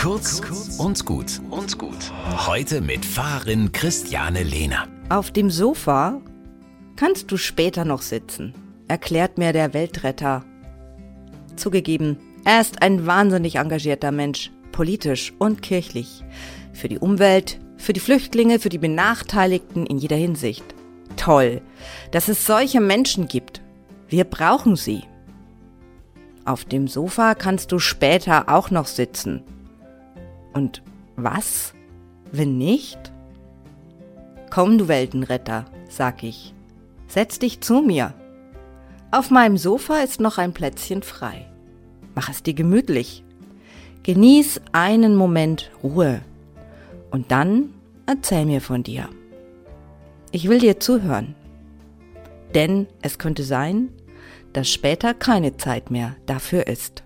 Kurz und gut und gut. Heute mit Fahrerin Christiane Lehner. Auf dem Sofa kannst du später noch sitzen, erklärt mir der Weltretter. Zugegeben, er ist ein wahnsinnig engagierter Mensch, politisch und kirchlich. Für die Umwelt, für die Flüchtlinge, für die Benachteiligten in jeder Hinsicht. Toll, dass es solche Menschen gibt. Wir brauchen sie. Auf dem Sofa kannst du später auch noch sitzen. Und was, wenn nicht? Komm, du Weltenretter, sag ich. Setz dich zu mir. Auf meinem Sofa ist noch ein Plätzchen frei. Mach es dir gemütlich. Genieß einen Moment Ruhe. Und dann erzähl mir von dir. Ich will dir zuhören. Denn es könnte sein, dass später keine Zeit mehr dafür ist.